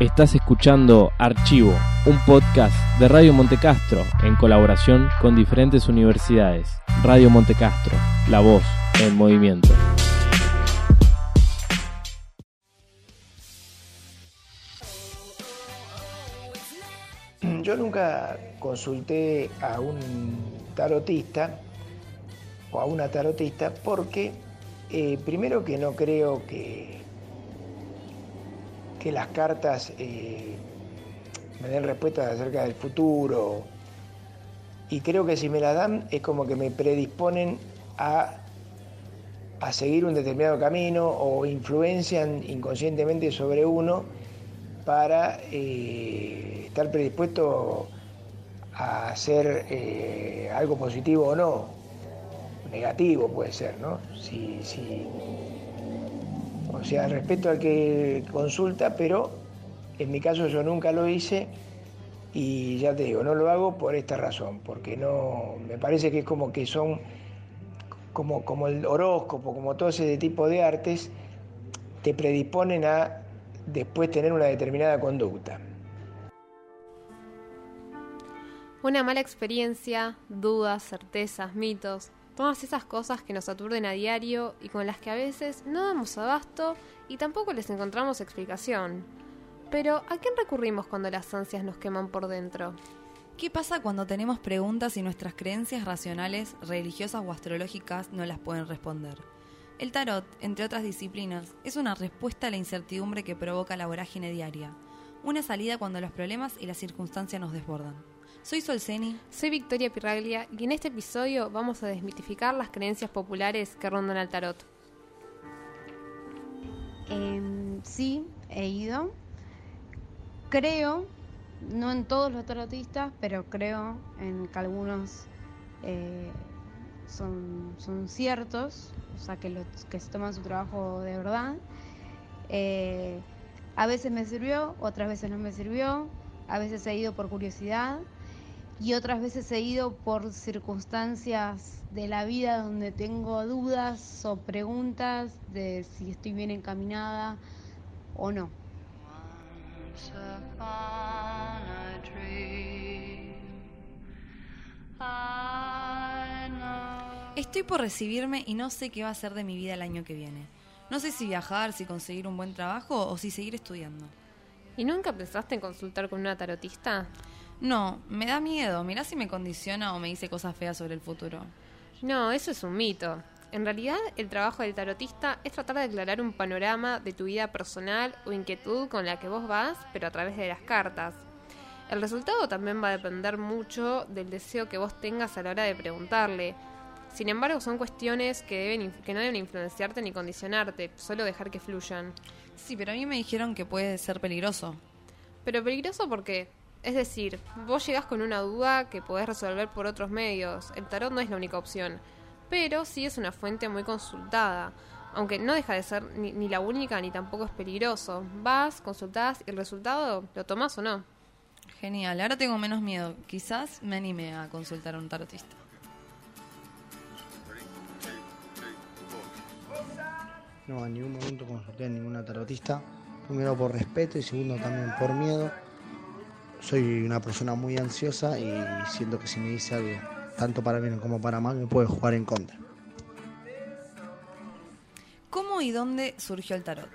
Estás escuchando Archivo, un podcast de Radio Montecastro en colaboración con diferentes universidades. Radio Montecastro, la voz en movimiento. Yo nunca consulté a un tarotista o a una tarotista porque eh, primero que no creo que, que las cartas eh, me den respuestas acerca del futuro y creo que si me las dan es como que me predisponen a, a seguir un determinado camino o influencian inconscientemente sobre uno para eh, estar predispuesto a hacer eh, algo positivo o no, negativo puede ser, ¿no? Si, si, o sea, respeto al que consulta, pero en mi caso yo nunca lo hice y ya te digo, no lo hago por esta razón, porque no, me parece que es como que son, como, como el horóscopo, como todo ese tipo de artes, te predisponen a después tener una determinada conducta. Una mala experiencia, dudas, certezas, mitos, todas esas cosas que nos aturden a diario y con las que a veces no damos abasto y tampoco les encontramos explicación. Pero, ¿a quién recurrimos cuando las ansias nos queman por dentro? ¿Qué pasa cuando tenemos preguntas y nuestras creencias racionales, religiosas o astrológicas no las pueden responder? El tarot, entre otras disciplinas, es una respuesta a la incertidumbre que provoca la vorágine diaria, una salida cuando los problemas y las circunstancias nos desbordan. Soy Solceni. Soy Victoria Pirraglia y en este episodio vamos a desmitificar las creencias populares que rondan al tarot. Eh, sí, he ido. Creo, no en todos los tarotistas, pero creo en que algunos eh, son, son ciertos, o sea, que, los, que se toman su trabajo de verdad. Eh, a veces me sirvió, otras veces no me sirvió, a veces he ido por curiosidad y otras veces he ido por circunstancias de la vida donde tengo dudas o preguntas de si estoy bien encaminada o no. Estoy por recibirme y no sé qué va a ser de mi vida el año que viene. No sé si viajar, si conseguir un buen trabajo o si seguir estudiando. ¿Y nunca pensaste en consultar con una tarotista? No, me da miedo. Mirá si me condiciona o me dice cosas feas sobre el futuro. No, eso es un mito. En realidad, el trabajo del tarotista es tratar de aclarar un panorama de tu vida personal o inquietud con la que vos vas, pero a través de las cartas. El resultado también va a depender mucho del deseo que vos tengas a la hora de preguntarle. Sin embargo, son cuestiones que, deben, que no deben influenciarte ni condicionarte, solo dejar que fluyan. Sí, pero a mí me dijeron que puede ser peligroso. Pero peligroso porque, es decir, vos llegás con una duda que podés resolver por otros medios. El tarot no es la única opción, pero sí es una fuente muy consultada. Aunque no deja de ser ni, ni la única ni tampoco es peligroso. Vas, consultás y el resultado lo tomás o no. Genial, ahora tengo menos miedo. Quizás me anime a consultar a un tarotista. No, en ningún momento consulté a ninguna tarotista. Primero por respeto y segundo también por miedo. Soy una persona muy ansiosa y siento que si me dice algo, tanto para bien como para mal, me puede jugar en contra. ¿Cómo y dónde surgió el tarot?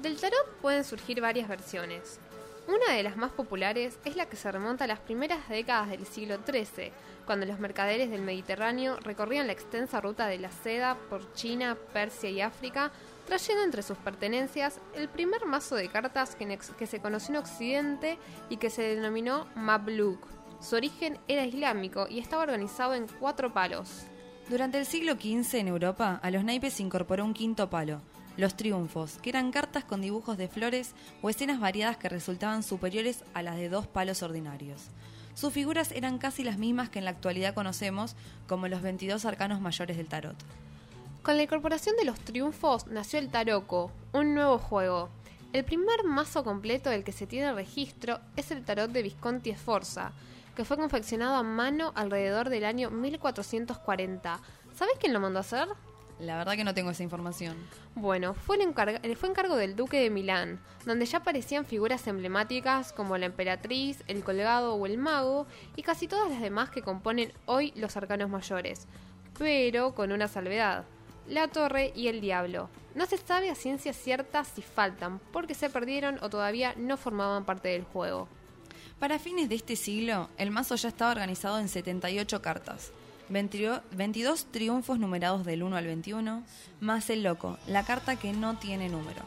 Del tarot pueden surgir varias versiones. Una de las más populares es la que se remonta a las primeras décadas del siglo XIII, cuando los mercaderes del Mediterráneo recorrían la extensa ruta de la seda por China, Persia y África, trayendo entre sus pertenencias el primer mazo de cartas que, se conoció en Occidente y que se denominó Mabluk. Su origen era islámico y estaba organizado en cuatro palos. Durante el siglo XV en Europa, a los naipes se incorporó un quinto palo, los triunfos, que eran cartas con dibujos de flores o escenas variadas que resultaban superiores a las de dos palos ordinarios. Sus figuras eran casi las mismas que en la actualidad conocemos como los 22 arcanos mayores del tarot. Con la incorporación de los triunfos nació el Taroco, un nuevo juego. El primer mazo completo del que se tiene registro es el tarot de Visconti Sforza, que fue confeccionado a mano alrededor del año 1440. ¿Sabes quién lo mandó a hacer? La verdad que no tengo esa información. Bueno, fue, el encarga- eh, fue encargo del duque de Milán, donde ya aparecían figuras emblemáticas como la emperatriz, el colgado o el mago, y casi todas las demás que componen hoy los arcanos mayores, pero con una salvedad, la torre y el diablo. No se sabe a ciencia cierta si faltan, porque se perdieron o todavía no formaban parte del juego. Para fines de este siglo, el mazo ya estaba organizado en 78 cartas. 22 22 triunfos numerados del 1 al 21, más el loco, la carta que no tiene número.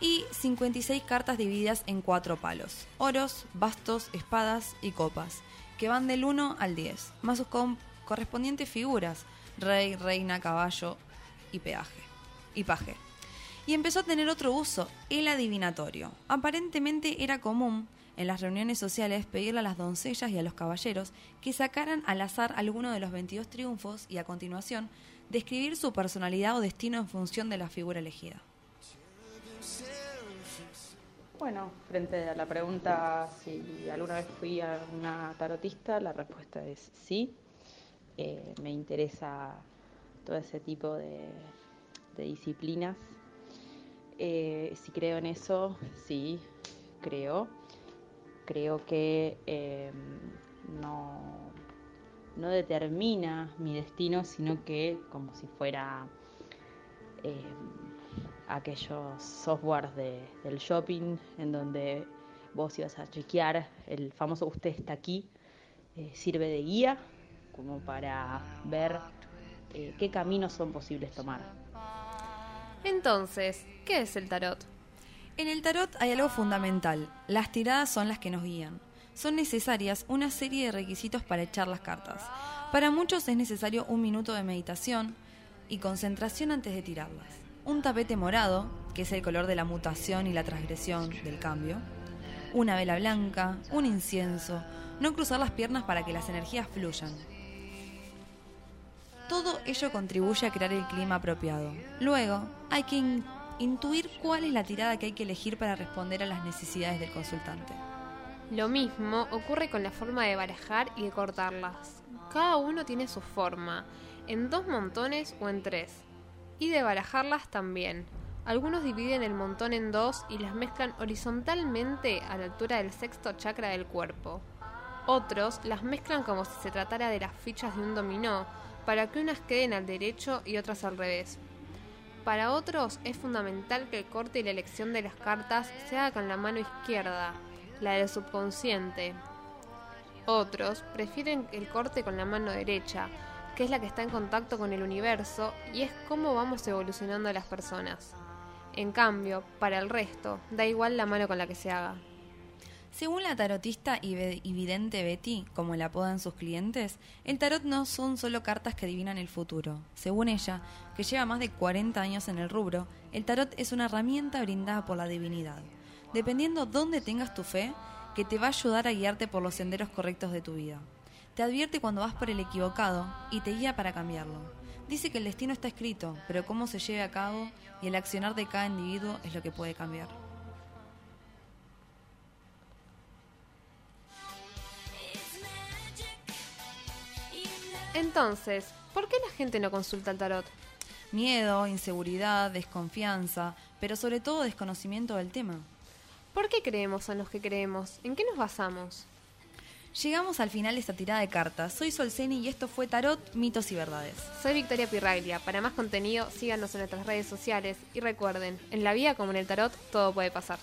Y 56 cartas divididas en cuatro palos, oros, bastos, espadas y copas, que van del 1 al 10, más sus correspondientes figuras, rey, reina, caballo y peaje. Y paje. Y empezó a tener otro uso, el adivinatorio. Aparentemente era común en las reuniones sociales pedirle a las doncellas y a los caballeros que sacaran al azar alguno de los 22 triunfos y a continuación describir su personalidad o destino en función de la figura elegida. Bueno, frente a la pregunta si alguna vez fui a una tarotista, la respuesta es sí. Eh, me interesa todo ese tipo de, de disciplinas. Eh, si creo en eso, sí, creo. Creo que eh, no, no determina mi destino, sino que como si fuera eh, aquellos softwares de- del shopping en donde vos ibas a chequear el famoso usted está aquí, eh, sirve de guía como para ver eh, qué caminos son posibles tomar. Entonces, ¿qué es el tarot? En el tarot hay algo fundamental. Las tiradas son las que nos guían. Son necesarias una serie de requisitos para echar las cartas. Para muchos es necesario un minuto de meditación y concentración antes de tirarlas. Un tapete morado, que es el color de la mutación y la transgresión del cambio. Una vela blanca, un incienso, no cruzar las piernas para que las energías fluyan. Todo ello contribuye a crear el clima apropiado. Luego, hay que intuir cuál es la tirada que hay que elegir para responder a las necesidades del consultante. Lo mismo ocurre con la forma de barajar y de cortarlas. Cada uno tiene su forma, en dos montones o en tres. Y de barajarlas también. Algunos dividen el montón en dos y las mezclan horizontalmente a la altura del sexto chakra del cuerpo. Otros las mezclan como si se tratara de las fichas de un dominó, para que unas queden al derecho y otras al revés. Para otros es fundamental que el corte y la elección de las cartas se haga con la mano izquierda, la del subconsciente. Otros prefieren el corte con la mano derecha, que es la que está en contacto con el universo y es cómo vamos evolucionando las personas. En cambio, para el resto, da igual la mano con la que se haga. Según la tarotista y vidente Betty, como la apodan sus clientes, el tarot no son solo cartas que adivinan el futuro. Según ella, que lleva más de 40 años en el rubro, el tarot es una herramienta brindada por la divinidad. Dependiendo dónde tengas tu fe, que te va a ayudar a guiarte por los senderos correctos de tu vida. Te advierte cuando vas por el equivocado y te guía para cambiarlo. Dice que el destino está escrito, pero cómo se lleve a cabo y el accionar de cada individuo es lo que puede cambiar. Entonces, ¿por qué la gente no consulta el tarot? Miedo, inseguridad, desconfianza, pero sobre todo desconocimiento del tema. ¿Por qué creemos en los que creemos? ¿En qué nos basamos? Llegamos al final de esta tirada de cartas. Soy Solceni y esto fue Tarot, Mitos y Verdades. Soy Victoria Pirraglia. Para más contenido, síganos en nuestras redes sociales y recuerden, en la vida como en el tarot, todo puede pasar.